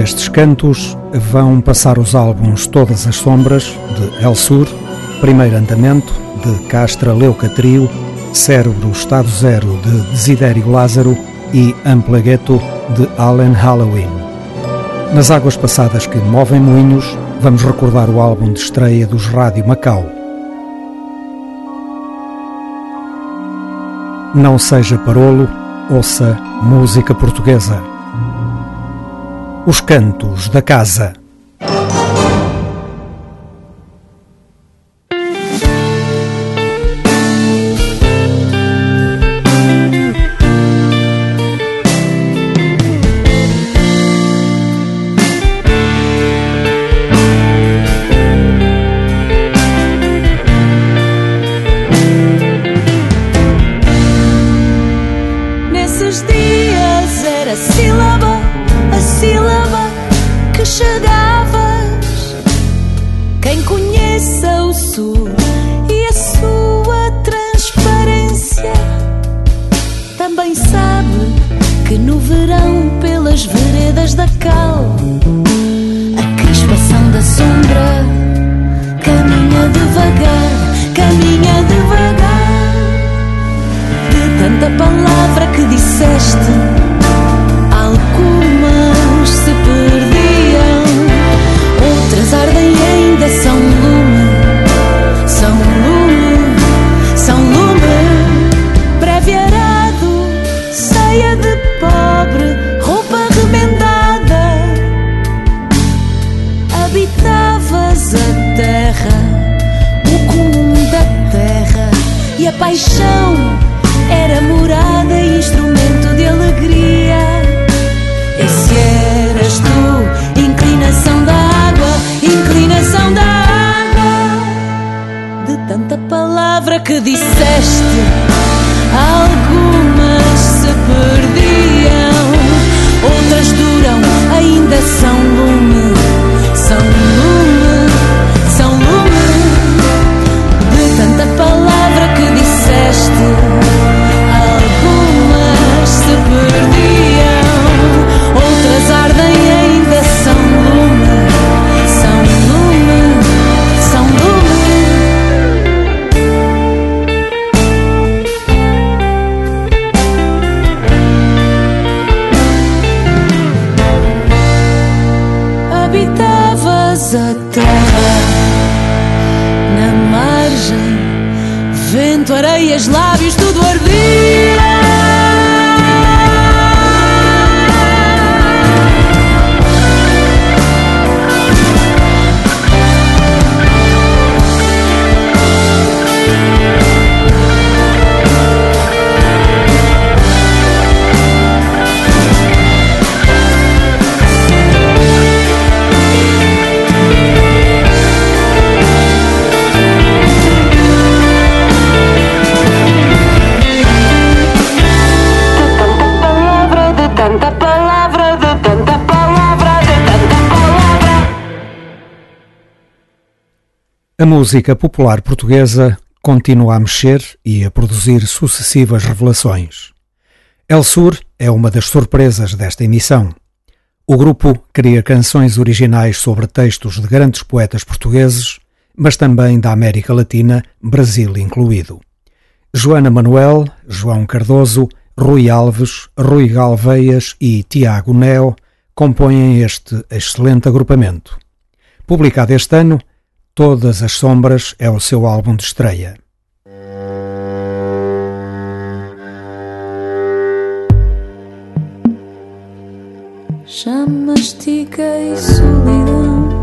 Estes cantos vão passar os álbuns Todas as Sombras, de El Sur, Primeiro Andamento, de Castra Leuca Trio, Cérebro Estado Zero, de Desidério Lázaro e Amplegueto, de Allen Halloween. Nas águas passadas que movem moinhos, vamos recordar o álbum de estreia dos Rádio Macau. Não seja parolo, ouça música portuguesa. Os Cantos da Casa. Música popular portuguesa continua a mexer e a produzir sucessivas revelações. El Sur é uma das surpresas desta emissão. O grupo cria canções originais sobre textos de grandes poetas portugueses, mas também da América Latina, Brasil incluído. Joana Manuel, João Cardoso, Rui Alves, Rui Galveias e Tiago Neo compõem este excelente agrupamento. Publicado este ano, Todas as Sombras é o seu álbum de estreia. Já mastiguei solidão.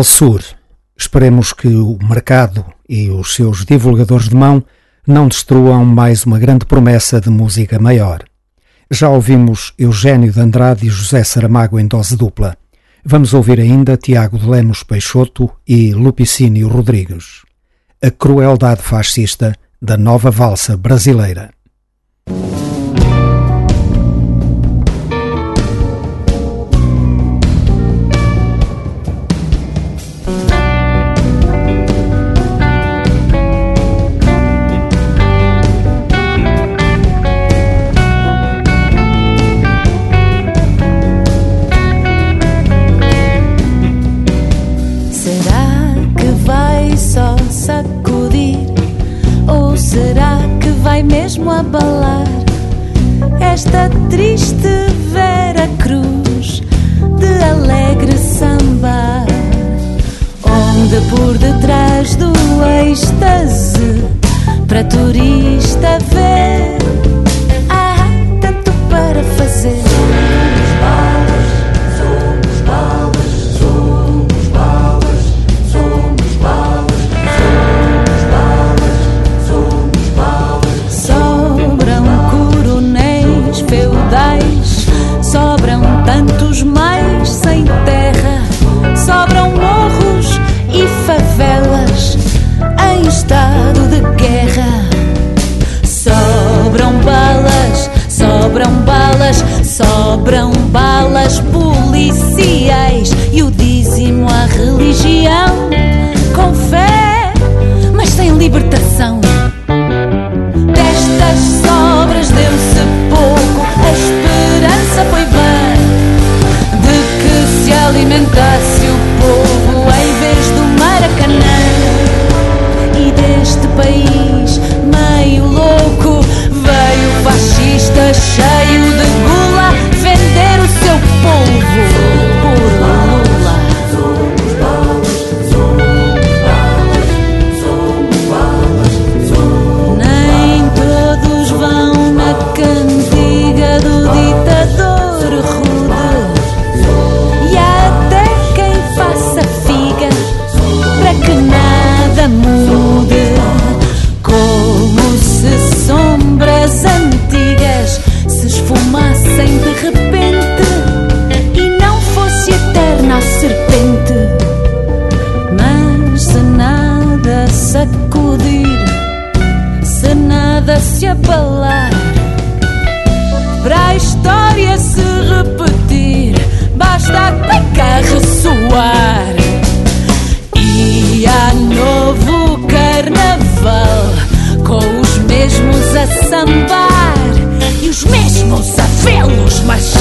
El Sur. Esperemos que o mercado e os seus divulgadores de mão não destruam mais uma grande promessa de música maior. Já ouvimos Eugênio de Andrade e José Saramago em dose dupla. Vamos ouvir ainda Tiago de Lemos Peixoto e Lupicínio Rodrigues. A crueldade fascista da nova valsa brasileira. com fé, mas sem libertação. Destas sobras deu-se pouco, a esperança foi vã de que se alimentasse o povo em vez do Maracanã. E deste país meio louco veio o fascista cheio. a sambar e os mesmos a vê-los marchar.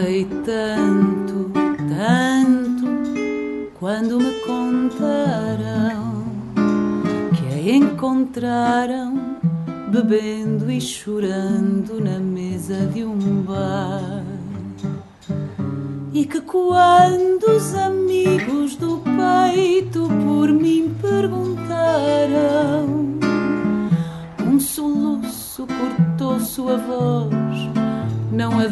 Chorei tanto, tanto, quando me contaram que a encontraram bebendo e chorando na mesa de um bar. E que quando os amigos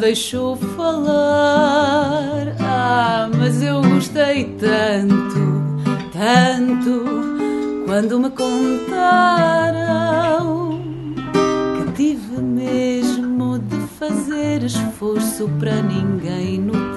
deixou falar. Ah, mas eu gostei tanto, tanto, quando me contaram que tive mesmo de fazer esforço para ninguém notar.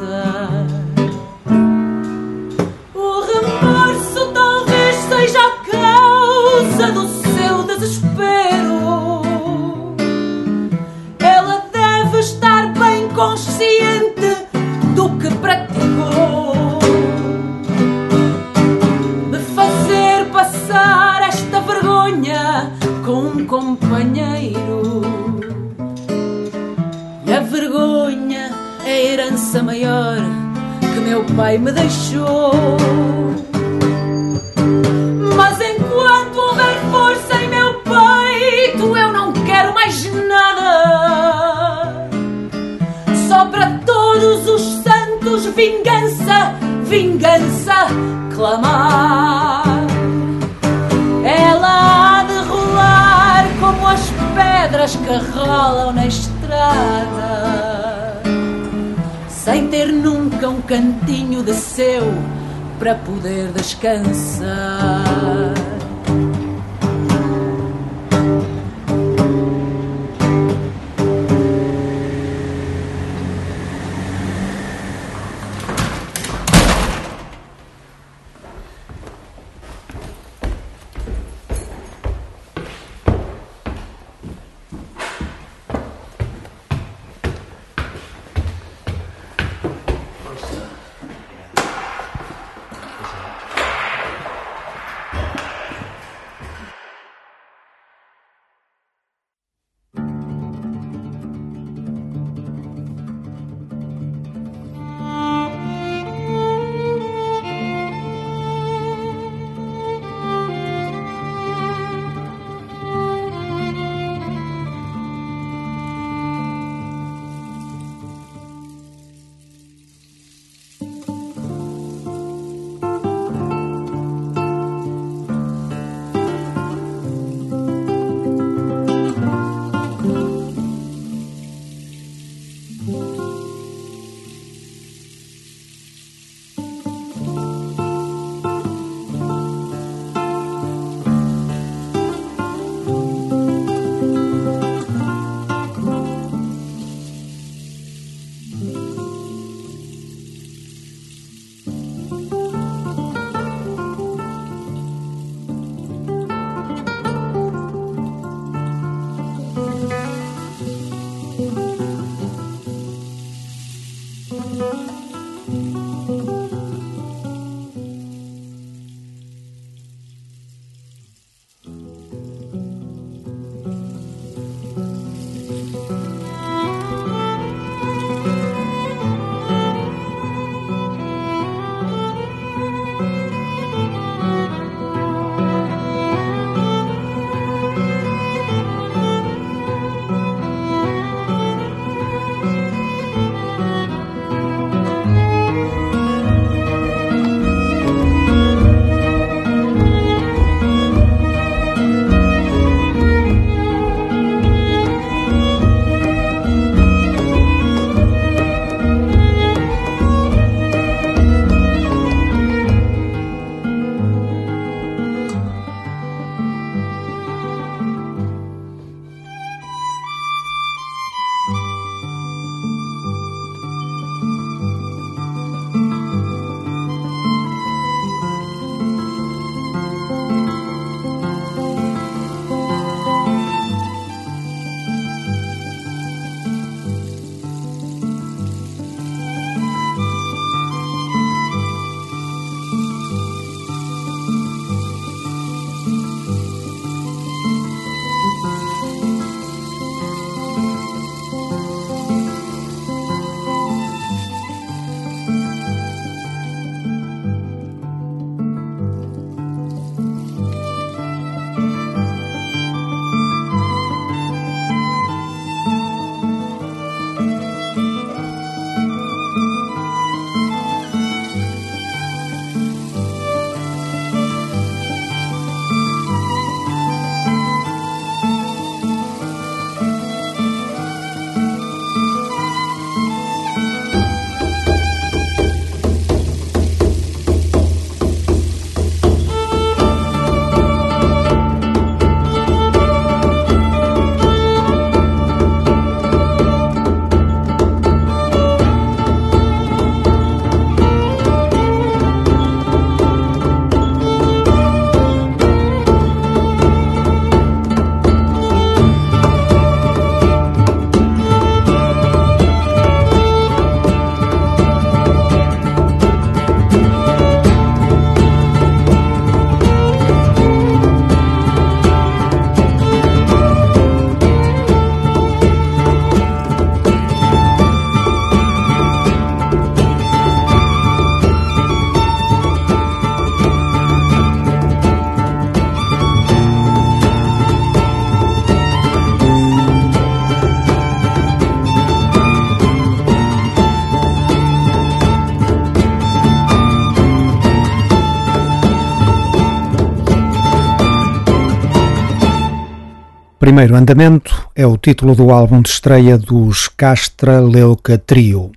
Primeiro Andamento é o título do álbum de estreia dos Castra Leuca Trio.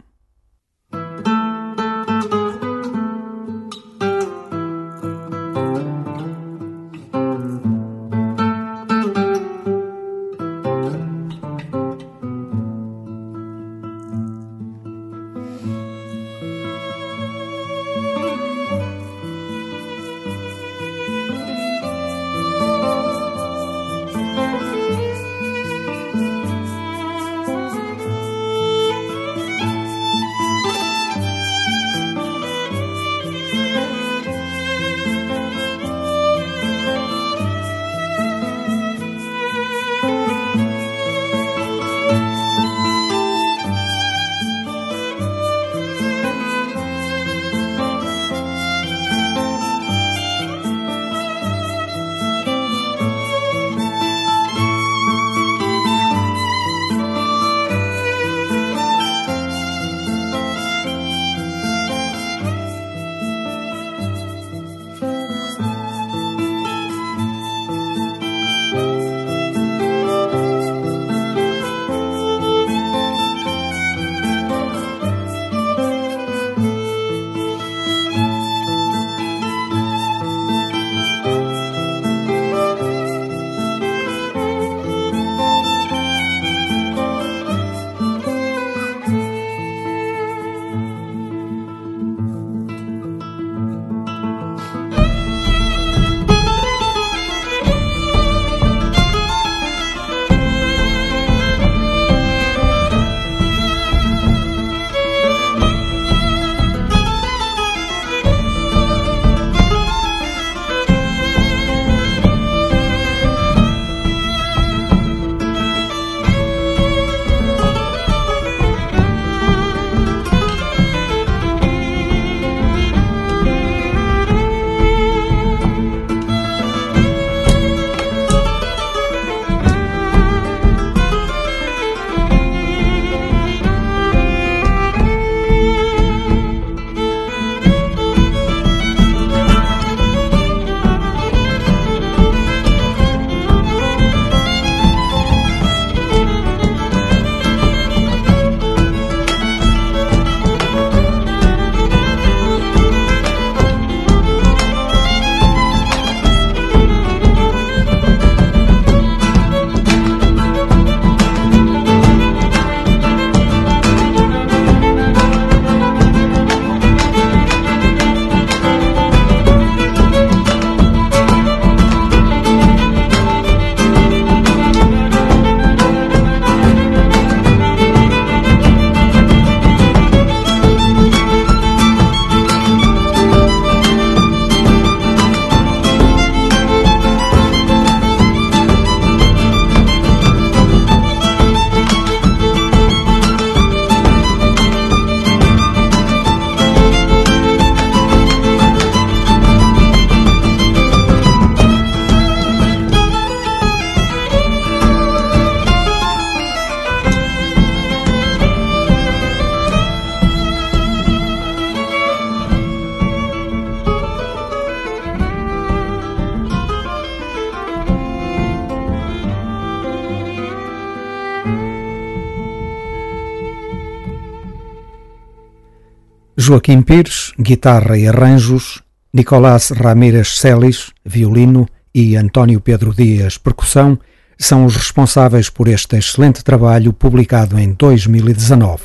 Joaquim Pires, guitarra e arranjos, Nicolás Ramírez Celis, violino e António Pedro Dias, percussão, são os responsáveis por este excelente trabalho publicado em 2019.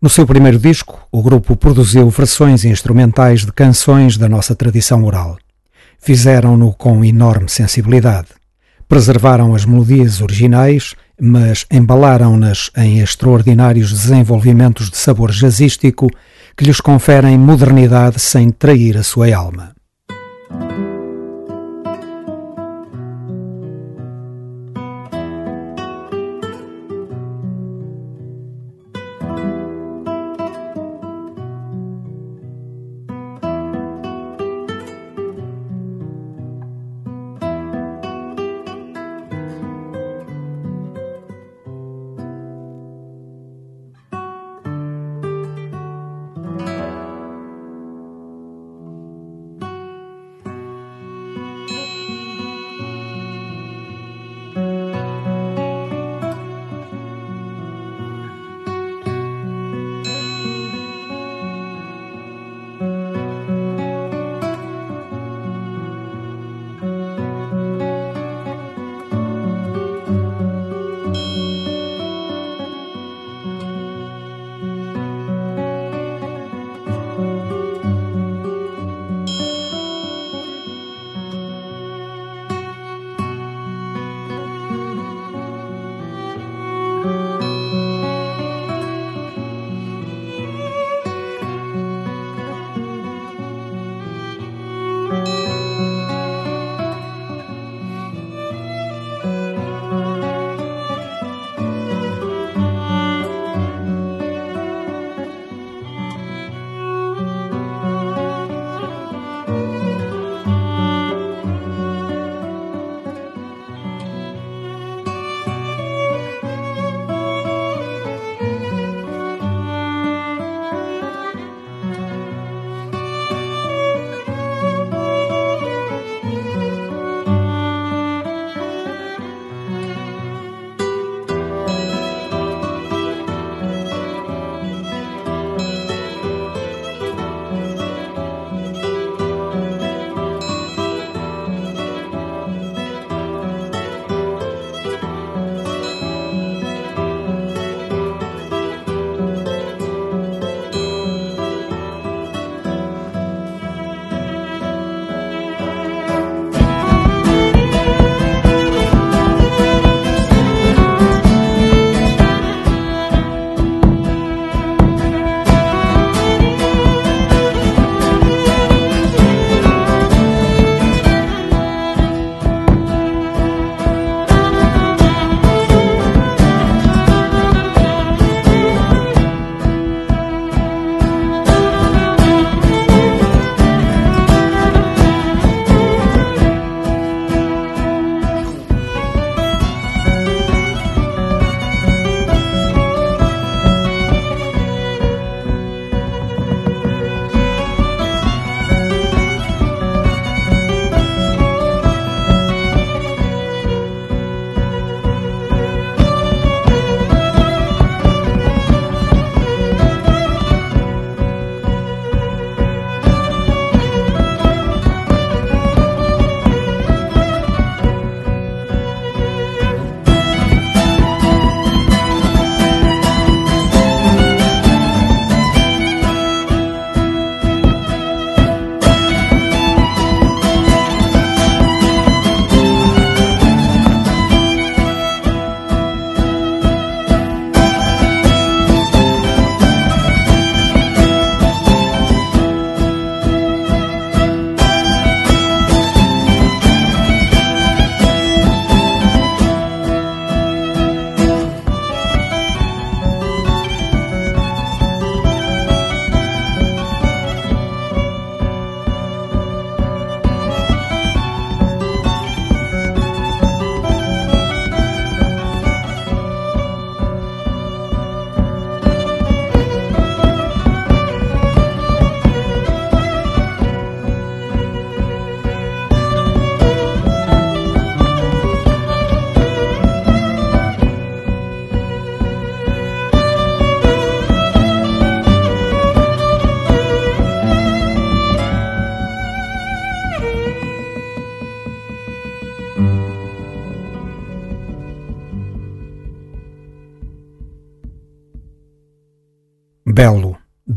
No seu primeiro disco, o grupo produziu versões instrumentais de canções da nossa tradição oral. Fizeram-no com enorme sensibilidade. Preservaram as melodias originais, mas embalaram-nas em extraordinários desenvolvimentos de sabor jazzístico que lhes conferem modernidade sem trair a sua alma.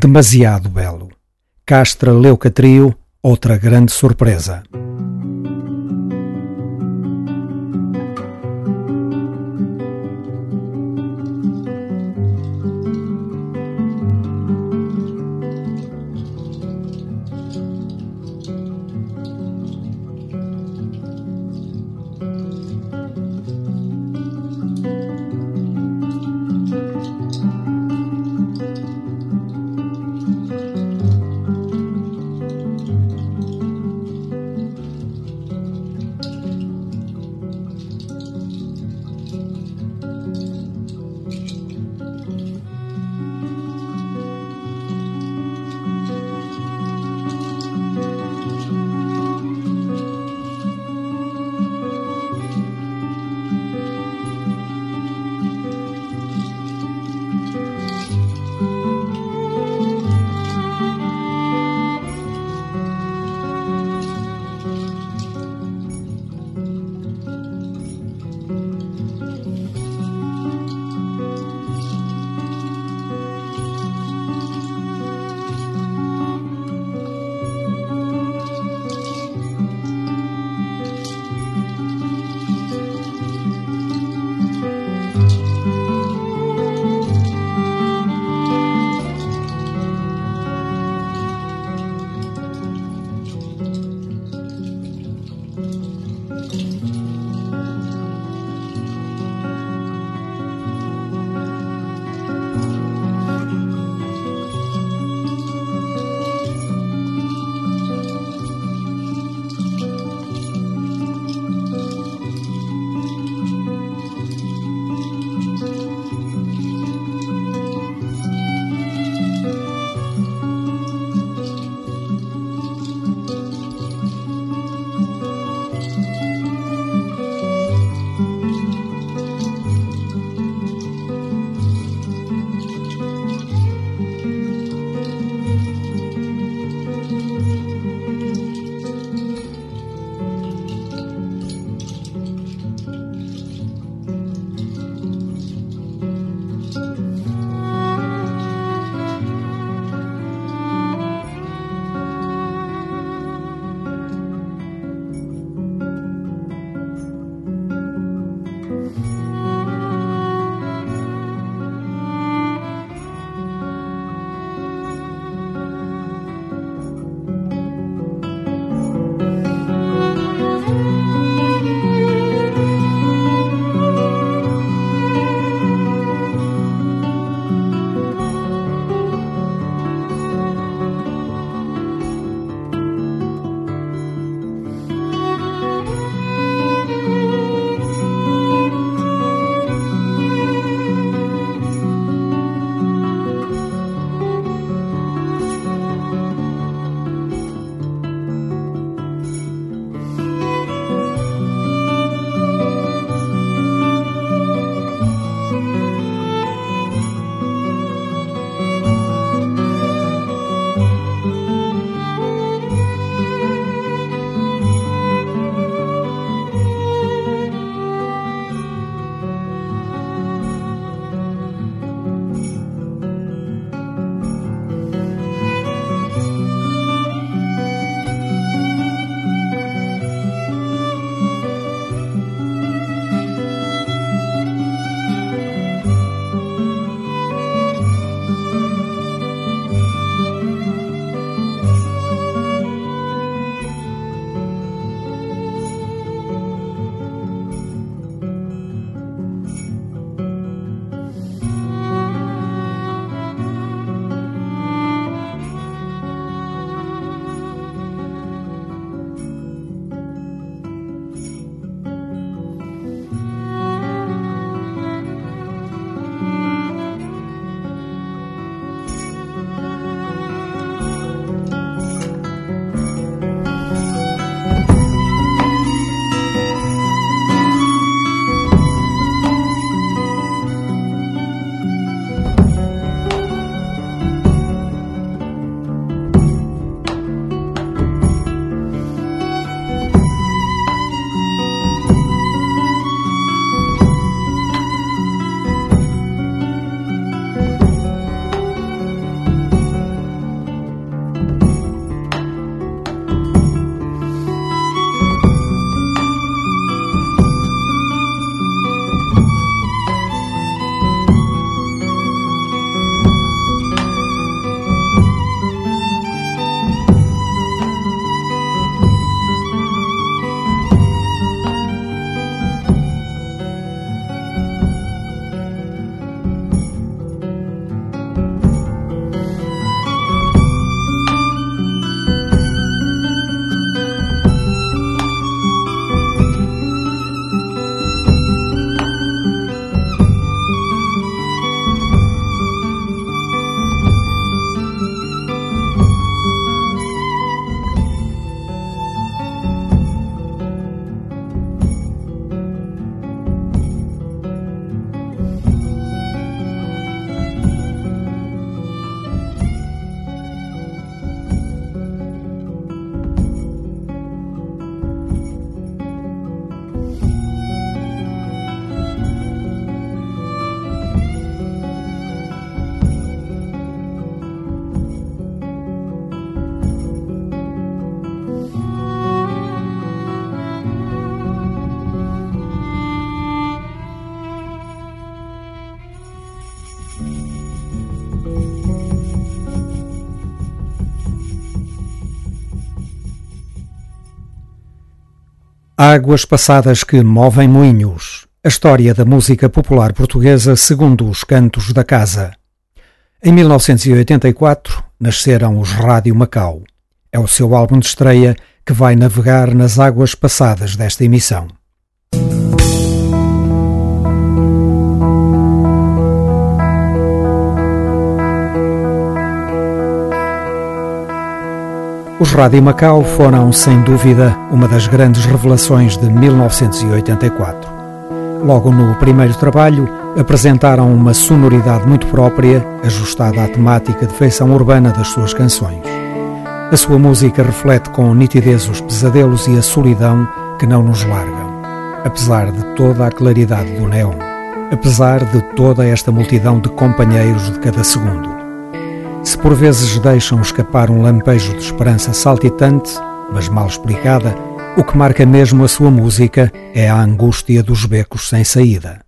Demasiado belo. Castra Leuca Trio, outra grande surpresa. Águas passadas que movem moinhos. A história da música popular portuguesa segundo os cantos da casa. Em 1984 nasceram os Rádio Macau. É o seu álbum de estreia que vai navegar nas águas passadas desta emissão. Os Rádio Macau foram, sem dúvida, uma das grandes revelações de 1984. Logo no primeiro trabalho, apresentaram uma sonoridade muito própria, ajustada à temática de feição urbana das suas canções. A sua música reflete com nitidez os pesadelos e a solidão que não nos largam, apesar de toda a claridade do neon, apesar de toda esta multidão de companheiros de cada segundo. Se por vezes deixam escapar um lampejo de esperança saltitante, mas mal explicada, o que marca mesmo a sua música é a angústia dos becos sem saída.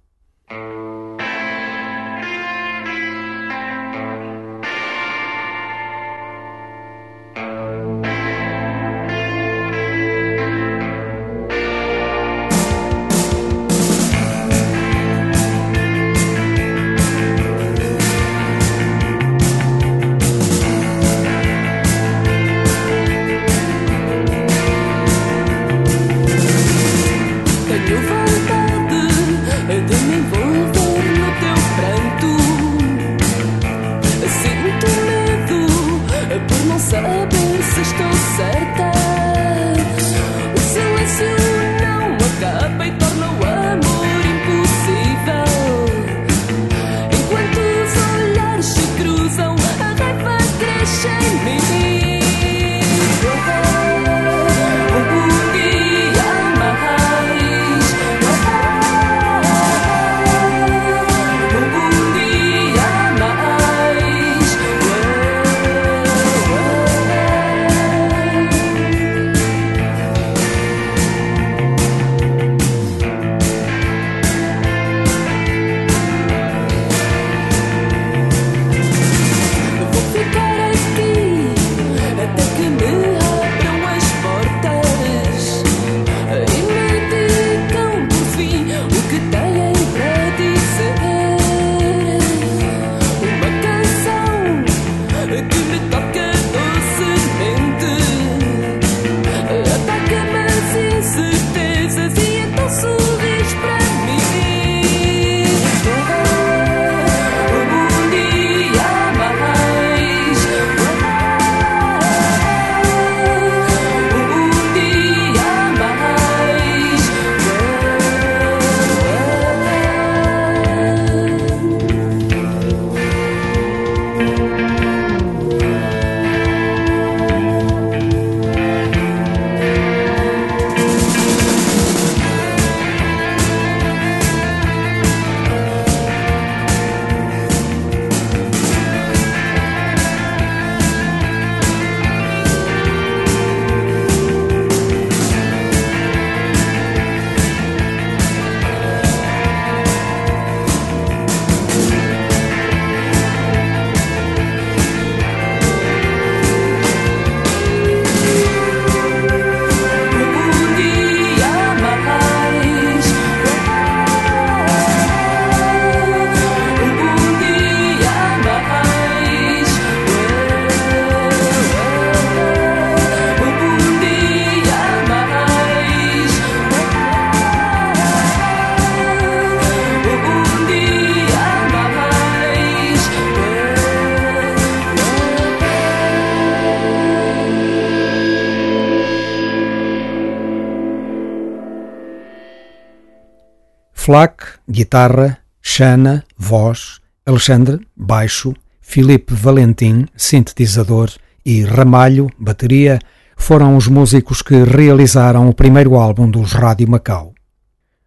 Guitarra, Xana, voz, Alexandre, baixo, Filipe Valentim, sintetizador e Ramalho, bateria, foram os músicos que realizaram o primeiro álbum dos Rádio Macau.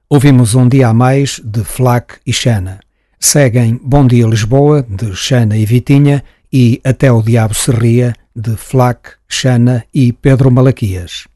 Ouvimos Um Dia a Mais, de Flac e Xana. Seguem Bom Dia Lisboa, de Xana e Vitinha, e Até o Diabo se Ria, de Flac, Xana e Pedro Malaquias.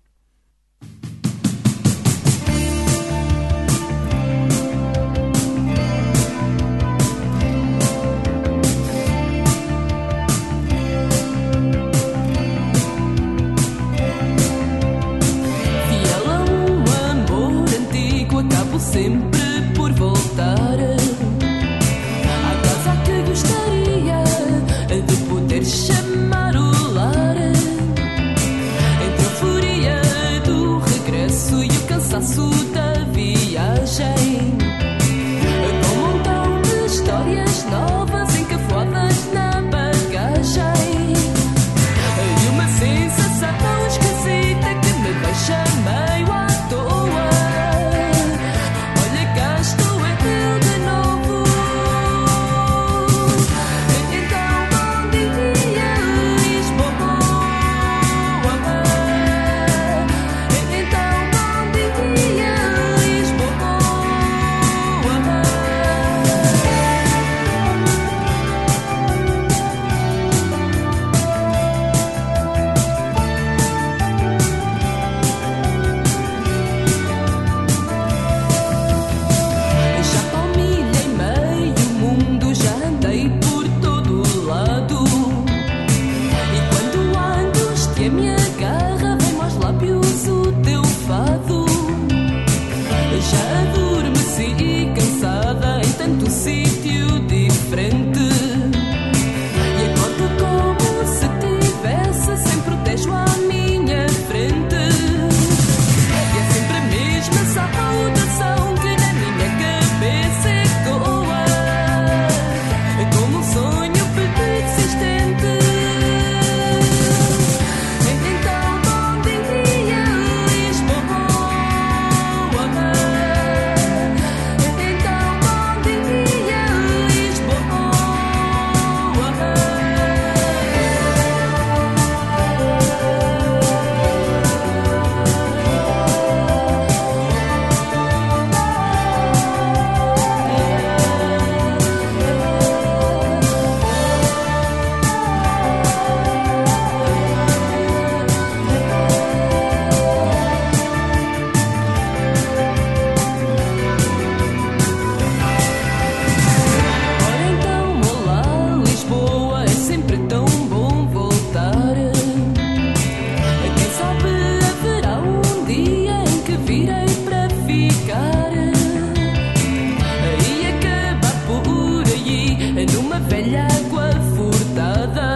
aquella qual furtada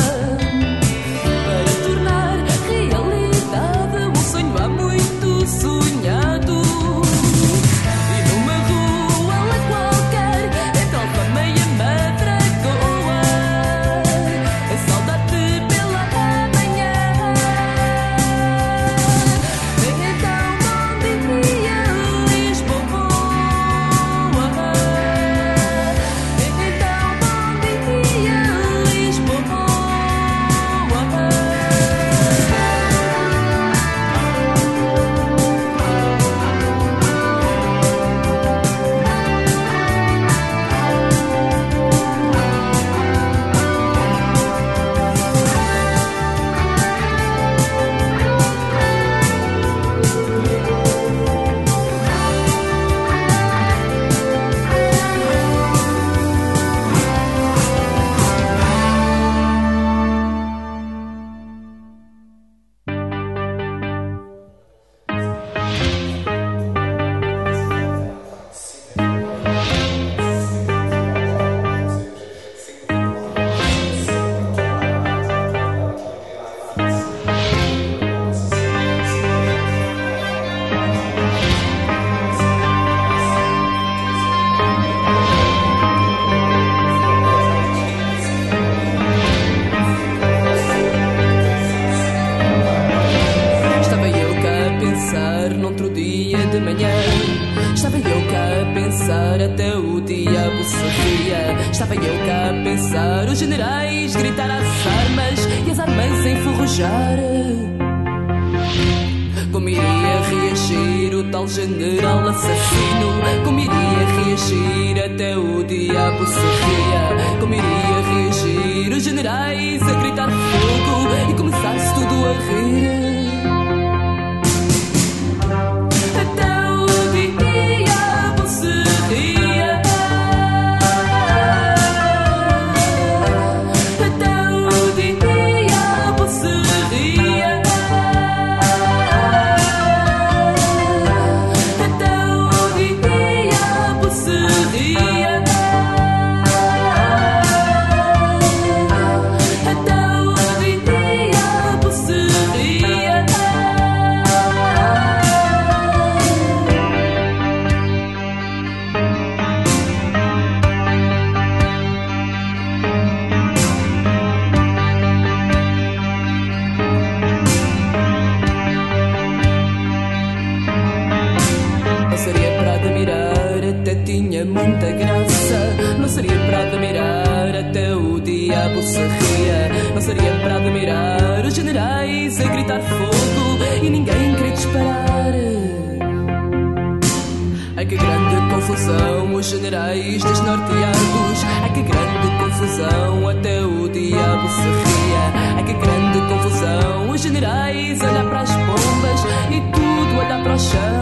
confusão até o diabo se ria. Ai que grande confusão, os generais olham para as bombas e tudo olha para o chão.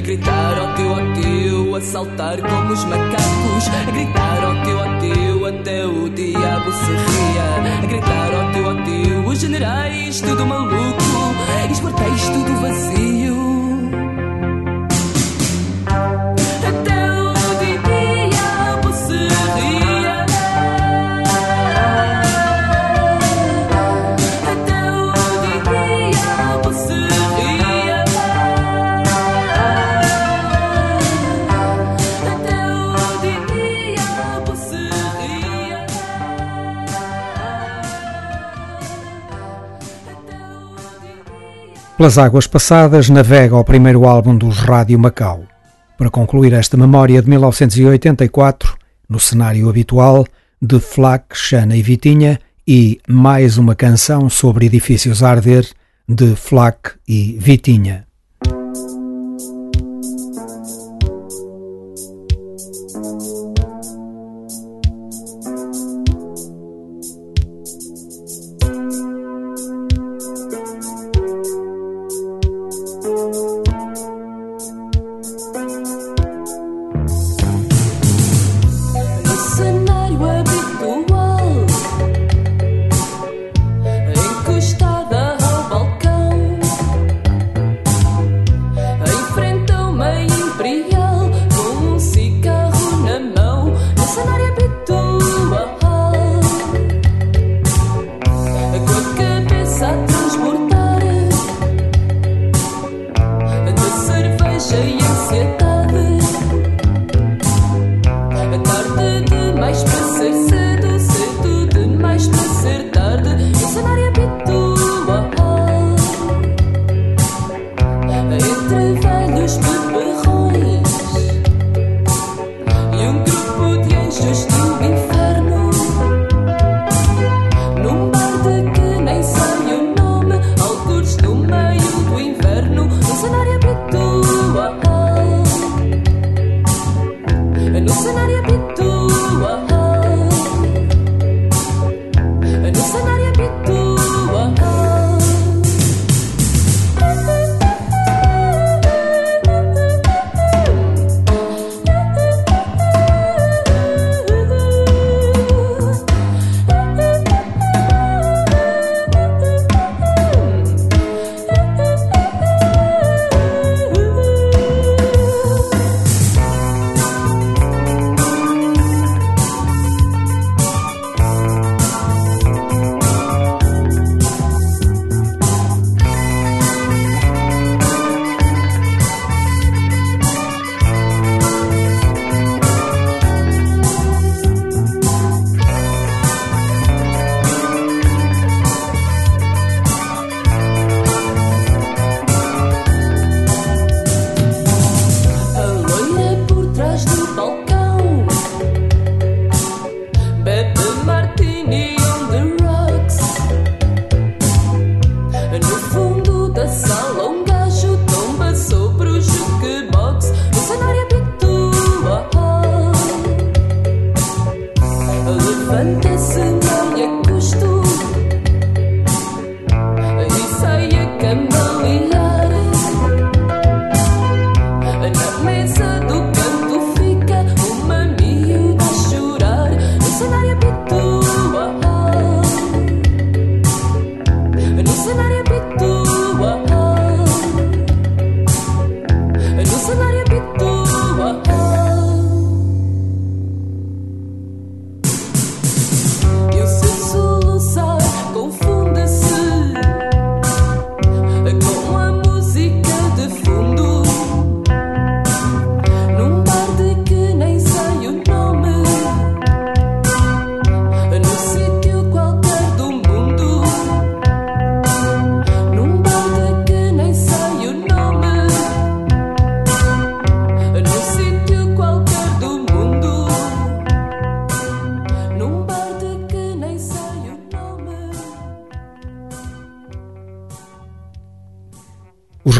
A gritar ao teu, ao teu, a saltar como os macacos, a gritar ao teu, ao teu, até o diabo se ria, a gritar ao teu, ao teu, os generais, tudo maluco, e tudo vazio. Pelas águas passadas, navega ao primeiro álbum dos Rádio Macau. Para concluir esta memória de 1984, no cenário habitual de Flac, Xana e Vitinha, e mais uma canção sobre edifícios a arder de Flac e Vitinha.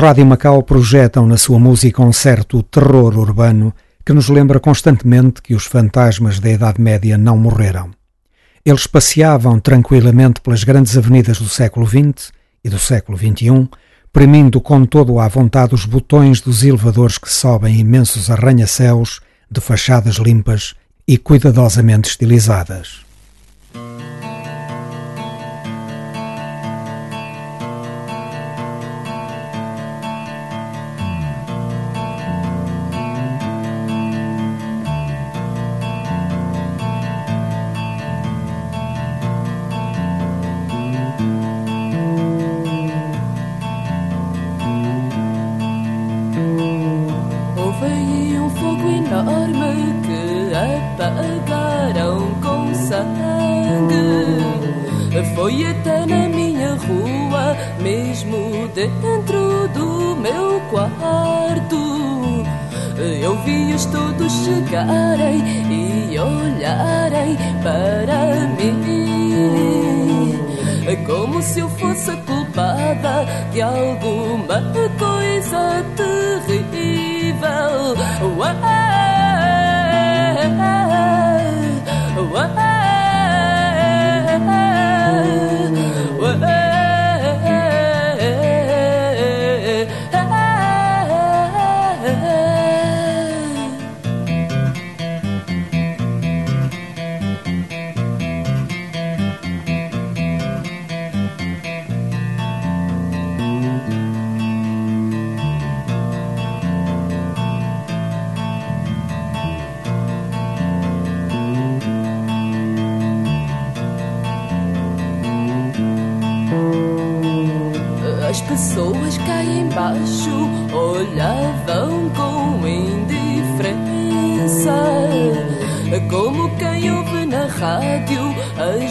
Rádio Macau projetam na sua música um certo terror urbano que nos lembra constantemente que os fantasmas da Idade Média não morreram. Eles passeavam tranquilamente pelas grandes avenidas do século XX e do século XXI, premindo com todo à vontade os botões dos elevadores que sobem imensos arranha-céus de fachadas limpas e cuidadosamente estilizadas. fogo enorme que apagaram com sangue. Foi até na minha rua, mesmo dentro do meu quarto. Eu vi-os todos chegarem e olharem para mim. Como se eu fosse culpada de alguma coisa terrível. evil. Whoa, whoa, whoa.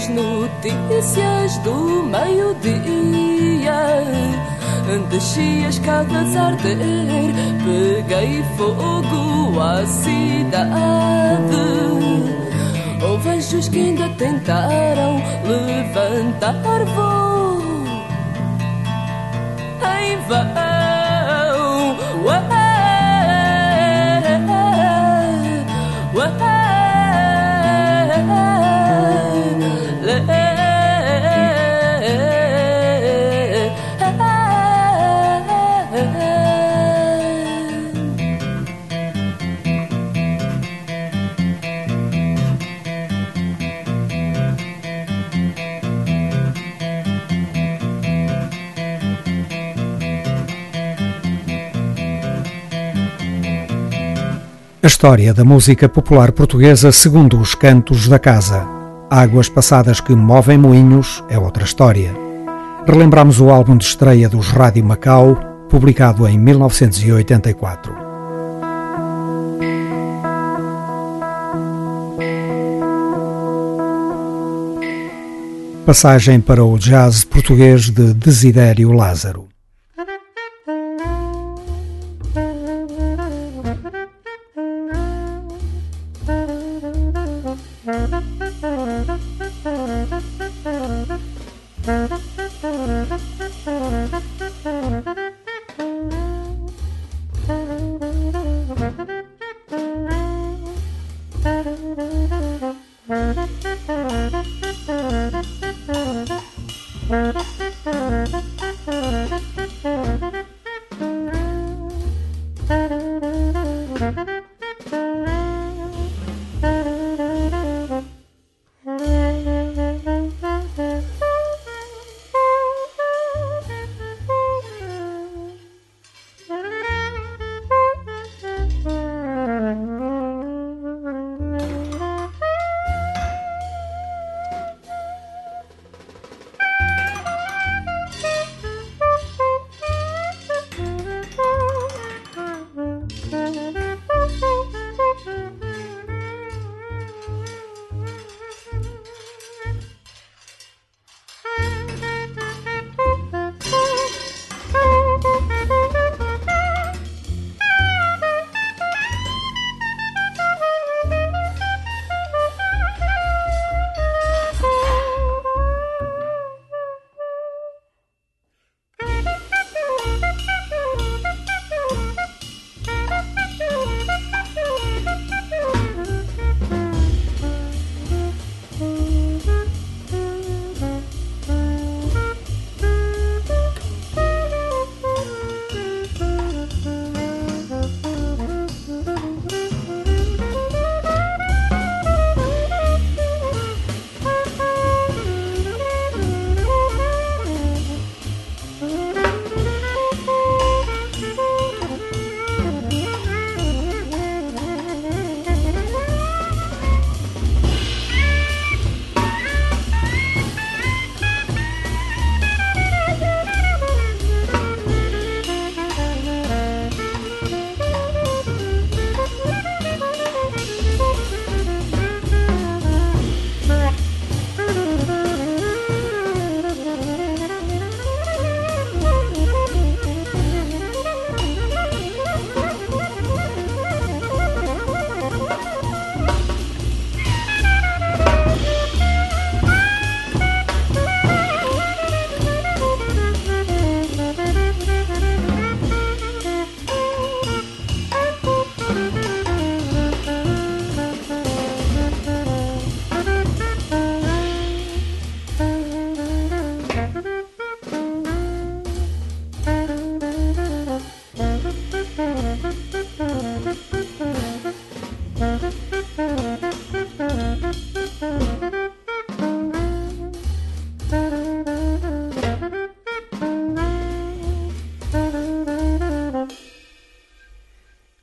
Notícias do meio-dia. Desci as escadas a arder, peguei fogo à cidade. Houve anjos que ainda tentaram levantar voo em vão. A história da música popular portuguesa segundo os cantos da casa. Águas passadas que movem moinhos é outra história. Relembramos o álbum de estreia dos Rádio Macau, publicado em 1984. Passagem para o jazz português de Desidério Lázaro.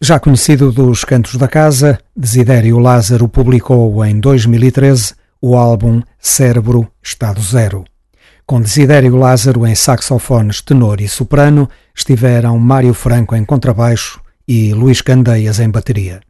Já conhecido dos cantos da casa, Desidério Lázaro publicou em 2013 o álbum Cérebro Estado Zero. Com Desidério Lázaro em saxofones tenor e soprano, estiveram Mário Franco em contrabaixo e Luís Candeias em bateria.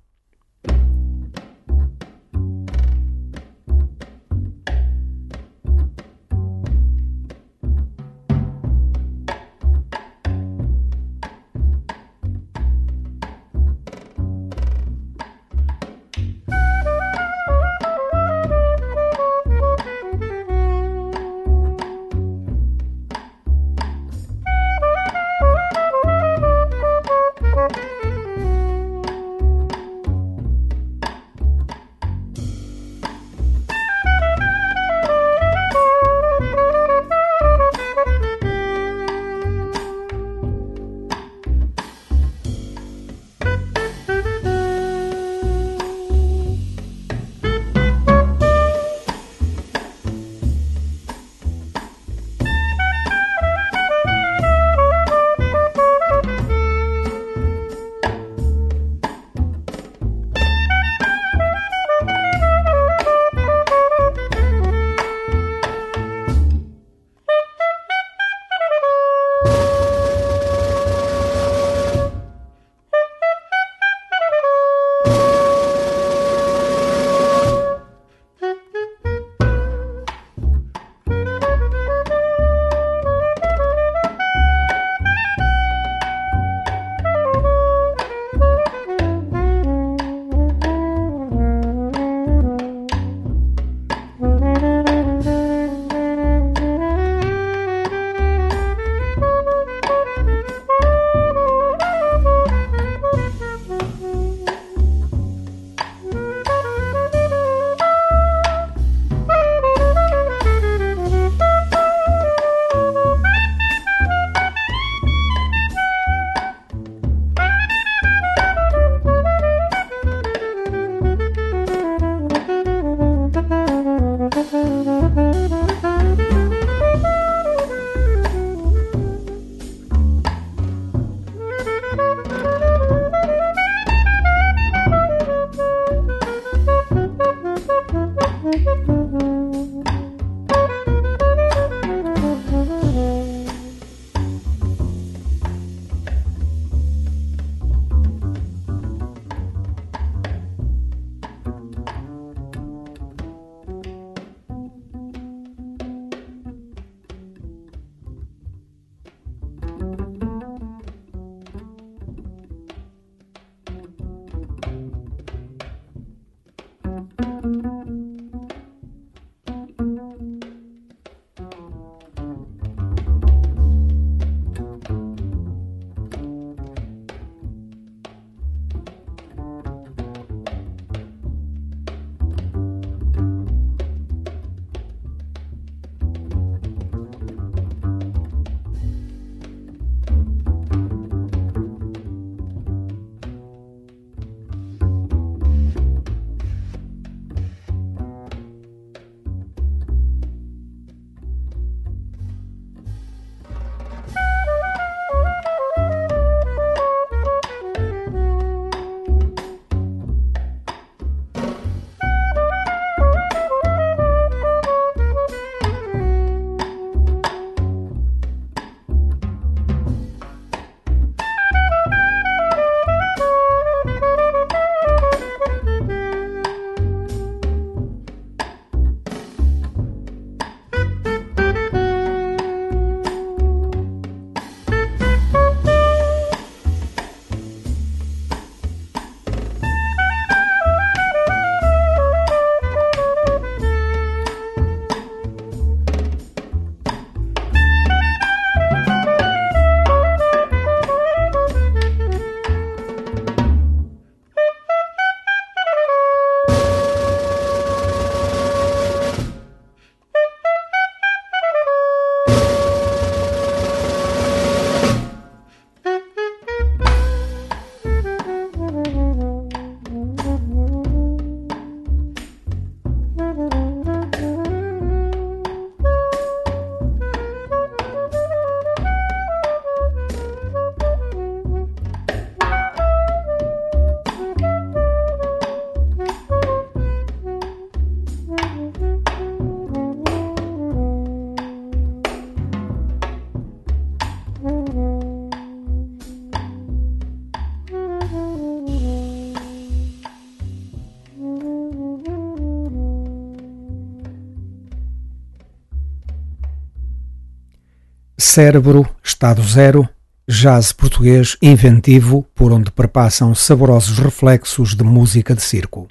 Cérebro, Estado Zero, jazz português inventivo por onde perpassam saborosos reflexos de música de circo.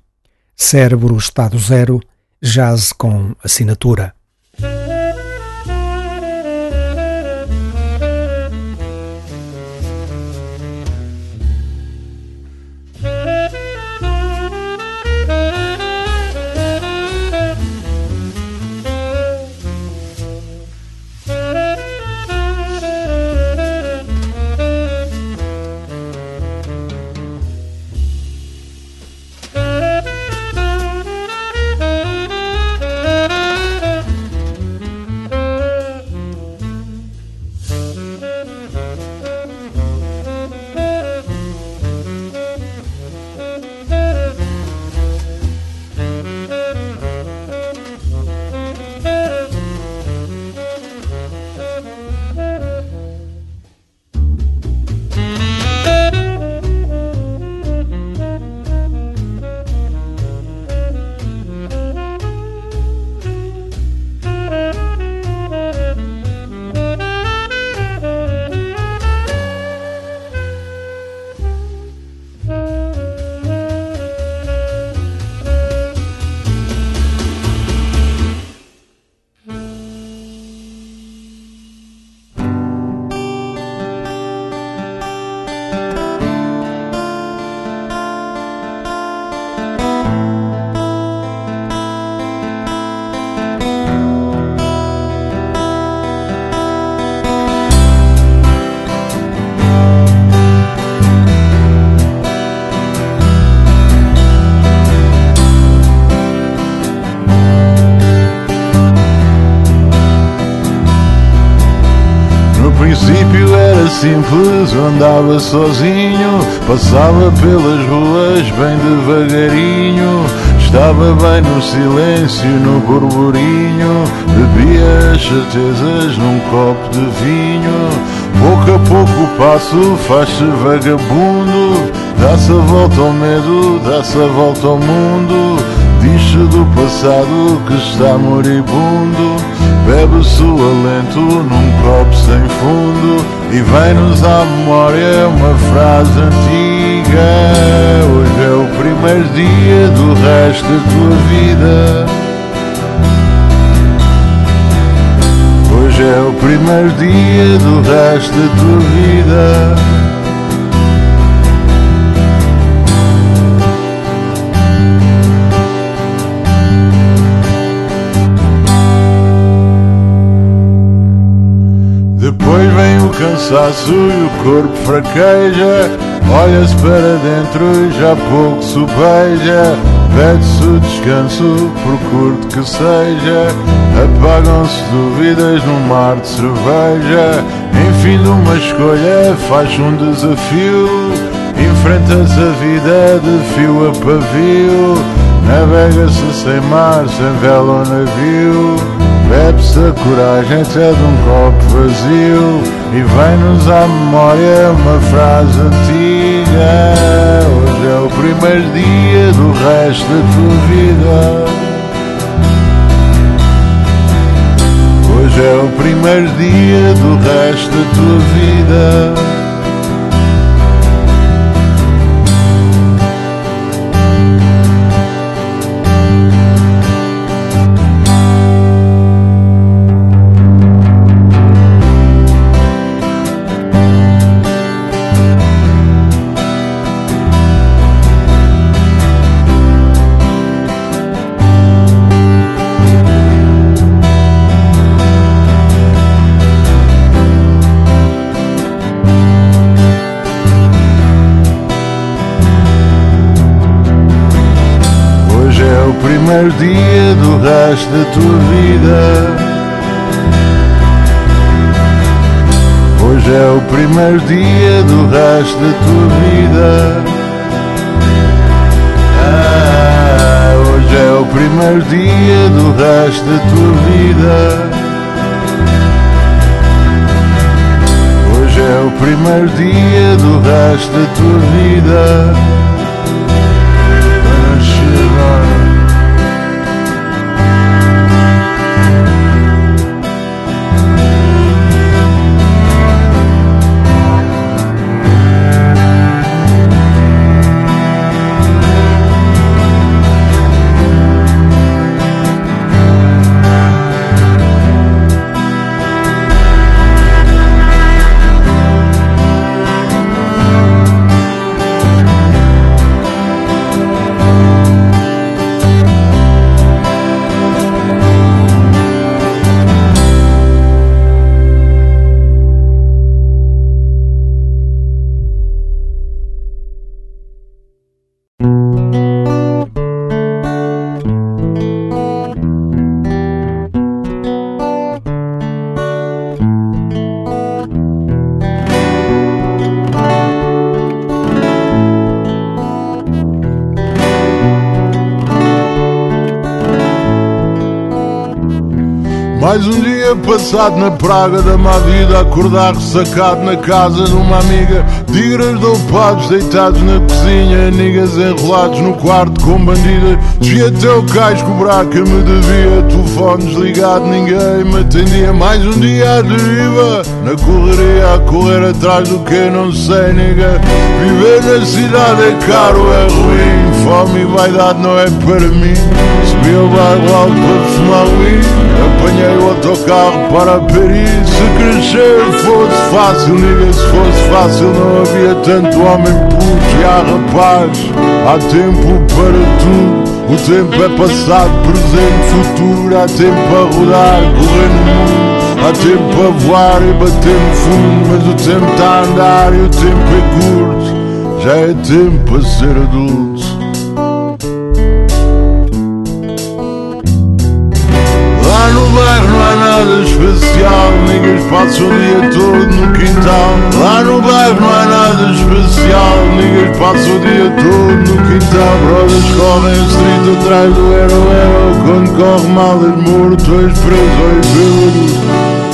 Cérebro, Estado Zero, jazz com assinatura. Andava sozinho, passava pelas ruas bem devagarinho, estava bem no silêncio, no burburinho, bebia as certezas num copo de vinho. Pouco a pouco o passo faz-se vagabundo, dá-se a volta ao medo, dá-se a volta ao mundo, diz-se do passado que está moribundo. Bebe-se o alento num copo sem fundo E vem-nos à memória uma frase antiga. Hoje é o primeiro dia do resto da tua vida. Hoje é o primeiro dia do resto da tua vida cansaço e o corpo fraqueja. Olha-se para dentro e já pouco se Pede-se o descanso, por curto que seja. Apagam-se dúvidas num mar de cerveja. Enfim de uma escolha faz um desafio. Enfrentas a vida de fio a pavio. Navega-se sem mar, sem vela ou navio Bebe-se a coragem até de um copo vazio E vem-nos à memória uma frase antiga. Hoje é o primeiro dia do resto da tua vida. Hoje é o primeiro dia do resto da tua vida da tua vida. Hoje é o primeiro dia do resto da tua vida. Ah, hoje é o primeiro dia do resto da tua vida. Hoje é o primeiro dia do resto da tua vida. Passado na praga da má vida Acordar ressacado na casa de uma amiga Tigres dopados deitados na cozinha Niggas enrolados no quarto com bandidas Desvia até o cais cobrar que me devia Telefone desligado, ninguém me atendia Mais um dia à deriva Na correria a correr atrás do que não sei, nigga Viver na cidade é caro, é ruim Fome e vaidade não é para mim Subi ao bairro alto para fumar Apanhei o autocarro para Paris. Se crescer fosse fácil, nigga Se fosse fácil. Não havia tanto homem puto E há rapaz, há tempo para tudo. O tempo é passado, presente, futuro. Há tempo a rodar, correr no mundo. Há tempo a voar e bater no fundo. Mas o tempo está a andar e o tempo é curto. Já é tempo a ser adulto Ninguém passa o dia todo no quintal? Lá no bairro não há nada especial. Ninguém passa o dia todo no quintal. Brothers correm a street atrás do hero Quando corre mal és morto, és preso, és bêbado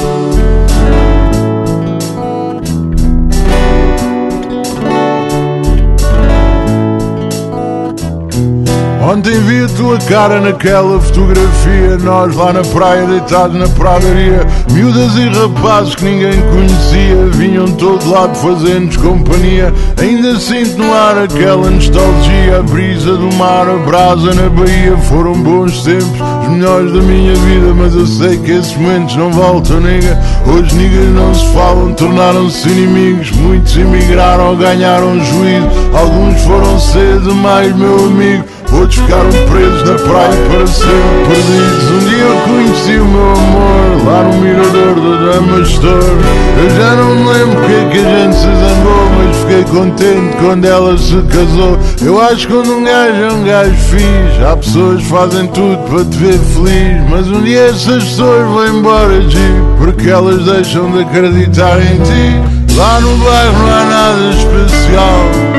Ontem vi a tua cara naquela fotografia Nós lá na praia deitados na pradaria Miúdas e rapazes que ninguém conhecia Vinham todo lado fazendo-nos companhia. Ainda sinto no ar aquela nostalgia A brisa do mar, a brasa na Bahia. Foram bons tempos, os melhores da minha vida Mas eu sei que esses momentos não voltam, nega. Hoje niggas não se falam, tornaram-se inimigos. Muitos emigraram ganharam juízo. Alguns foram cedo demais, meu amigo Outros ficaram presos na praia para sempre perdidos Um dia eu conheci o meu amor Lá no mirador da Dama Eu já não me lembro porque é que a gente se zangou Mas fiquei contente quando ela se casou. Eu acho que quando um gajo é um gajo fixe Há pessoas que fazem tudo para te ver feliz. Mas um dia essas pessoas vão embora de Porque elas deixam de acreditar em ti. Lá no bairro não há nada especial.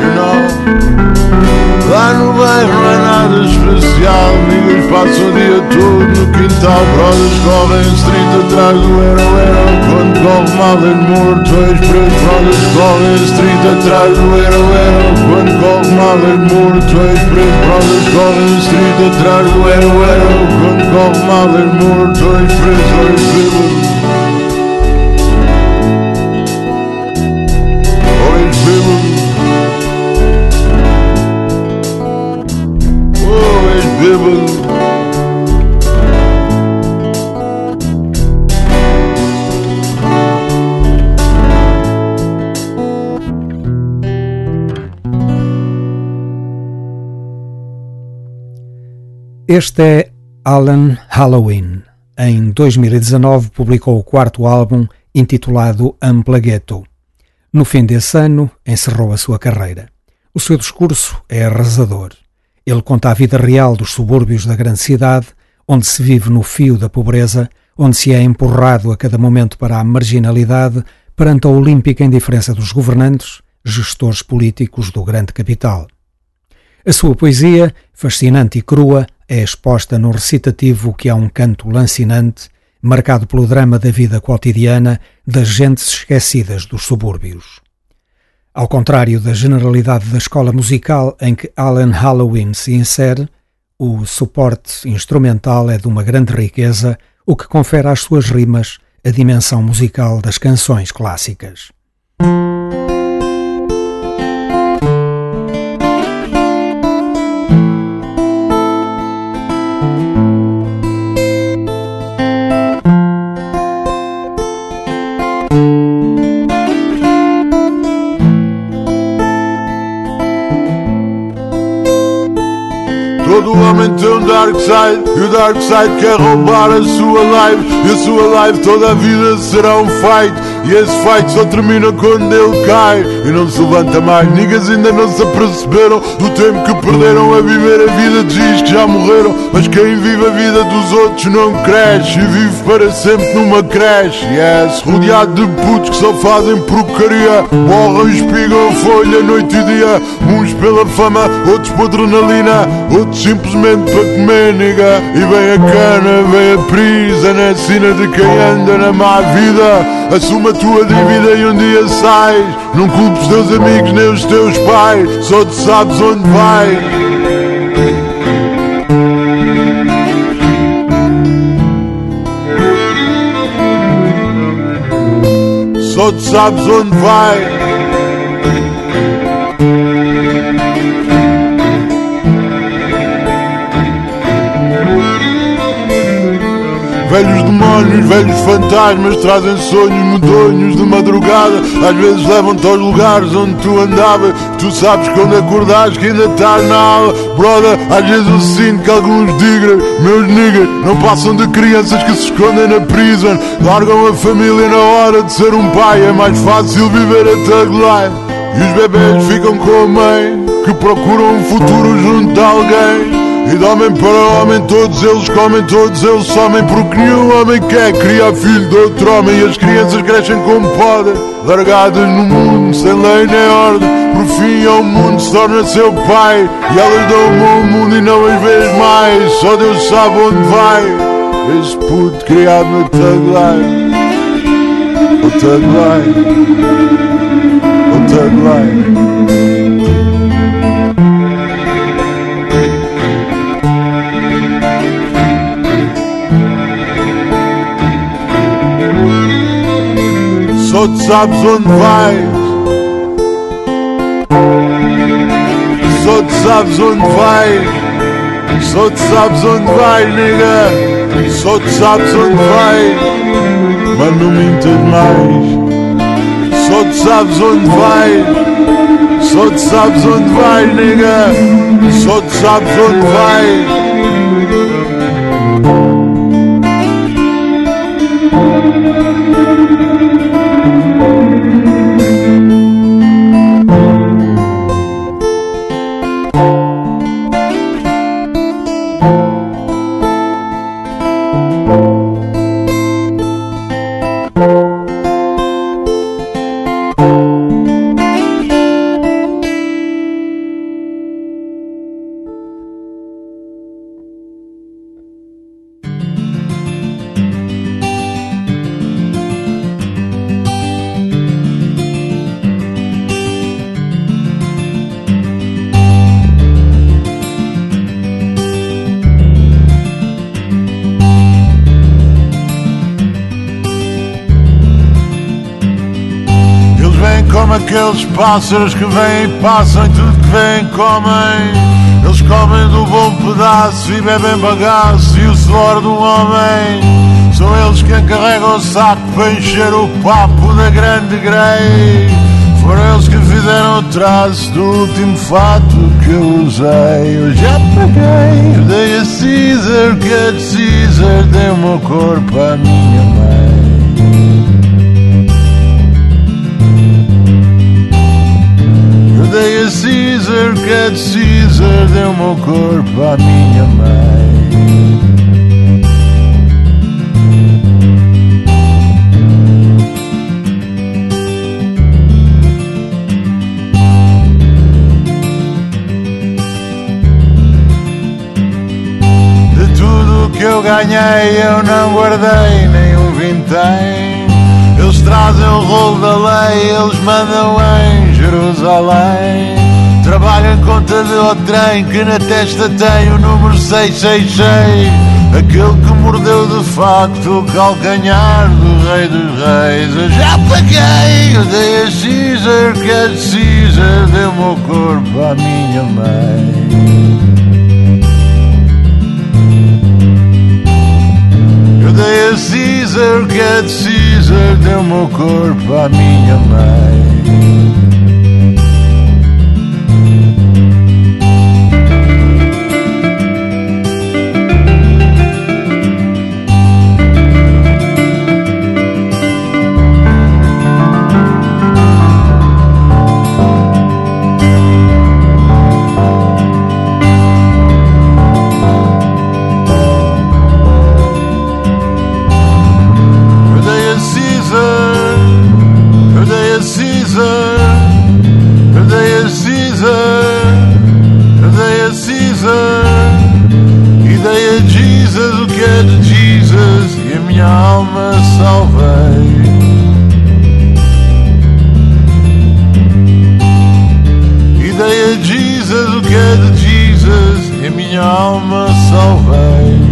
You know Lá no bairro é nada especial Niggas passam o dia todo no quintal Brothers correm street atrás do hero hero Quando corre mal és morto, és preso Brothers correm street atrás do hero hero Quando corre mal és morto, és preso Brothers correm street atrás do hero hero Quando corre mal és morto, és preso, és bêbado Este é Alan Halloween. Em 2019 publicou o quarto álbum intitulado Amplagueto. No fim desse ano, encerrou a sua carreira. O seu discurso é arrasador. Ele conta a vida real dos subúrbios da grande cidade, onde se vive no fio da pobreza, onde se é empurrado a cada momento para a marginalidade perante a olímpica indiferença dos governantes, gestores políticos do grande capital. A sua poesia, fascinante e crua, é exposta no recitativo que é um canto lancinante, marcado pelo drama da vida cotidiana das gentes esquecidas dos subúrbios. Ao contrário da generalidade da escola musical em que Alan Halloween se insere, o suporte instrumental é de uma grande riqueza, o que confere às suas rimas a dimensão musical das canções clássicas. Todo homem tem um dark side E o dark side quer roubar a sua life E a sua life toda a vida será um fight E esse fight só termina quando ele cai E não se levanta mais. Niggas ainda não se aperceberam Do tempo que perderam a viver a vida Diz que já morreram Mas quem vive a vida dos outros não cresce E vive para sempre numa creche. Yes, rodeado de putos que só fazem porcaria Borram, espigam folha noite e dia Uns pela fama, outros por adrenalina Outros simplesmente para comer, nigga. E vem a cana, vem a prisa, na sina de quem anda na má vida. Assuma a tua dívida e um dia sais. Não culpes teus amigos nem os teus pais, só tu sabes onde vais. Só tu sabes onde vai. Velhos demónios, velhos fantasmas trazem sonhos medonhos de madrugada. Às vezes levam-te aos lugares onde tu andavas. Tu sabes quando acordares que ainda estás na aula. Brother, às vezes eu sinto que alguns digras, meus niggas, não passam de crianças que se escondem na prison. Largam a família na hora de ser um pai. É mais fácil viver a thug life. E os bebês ficam com a mãe, que procuram um futuro junto a alguém. E de homem para homem todos eles comem, todos eles somem Porque nenhum homem quer criar filho de outro homem. E as crianças crescem como podem Largadas no mundo, sem lei nem ordem. Por fim ao mundo se torna seu pai E elas dão ao mundo e não as vês mais. Só Deus sabe onde vai Esse puto criado no tagline. O tagline. O tagline Só tu sabes onde vais Só tu sabes onde vais Só tu sabes onde vais, nigga Só tu sabes onde vais Mas não mintas mais Só tu sabes onde vais Só tu sabes onde vais, nigga Só tu sabes onde aqueles pássaros que vêm e passam e tudo que vêm comem. Eles comem do bom pedaço e bebem bagaço e o suor do homem. São eles quem carregam o saco para encher o papo da grande grei. Foram eles que fizeram o traço do último fato que eu usei. Eu já paguei, dei a Caesar, que a Caesar deu o meu corpo à minha mãe. Caesar, que a Caesar deu meu corpo à minha mãe. De tudo que eu ganhei eu não guardei nem um vintém Eles trazem o rolo da lei, eles mandam em Jerusalém. Trabalham conta de o trem que na testa tem o número 666 Aquele que mordeu de facto o calcanhar do rei dos reis. Eu já paguei, eu dei a Caesar, que a Caesar deu meu corpo à minha mãe. Dei a Caesar, que a Caesar deu meu corpo à minha mãe. De Jesus em minha alma salvei.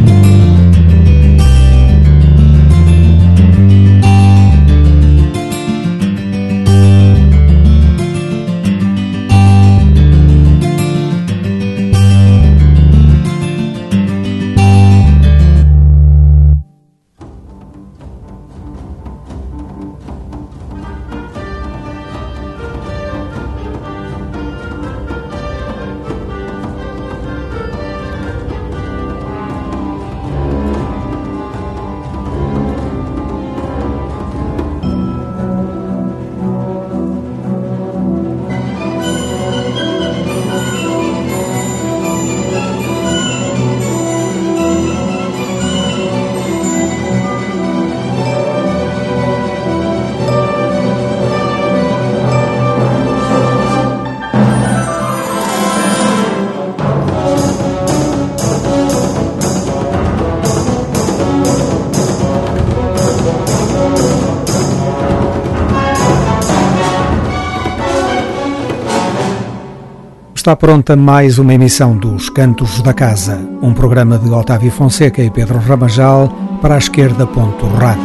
Está pronta mais uma emissão dos Cantos da Casa, um programa de Otávio Fonseca e Pedro Ramajal para a esquerda. Ponto rádio.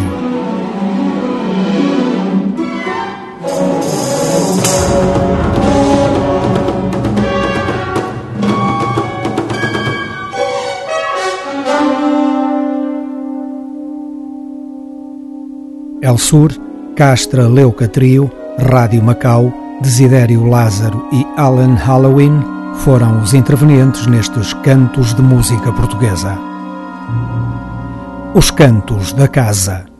El Sur, Castra Leuca Trio, Rádio Macau, Desidério Lázaro e Alan Halloween foram os intervenientes nestes cantos de música portuguesa. Os Cantos da Casa.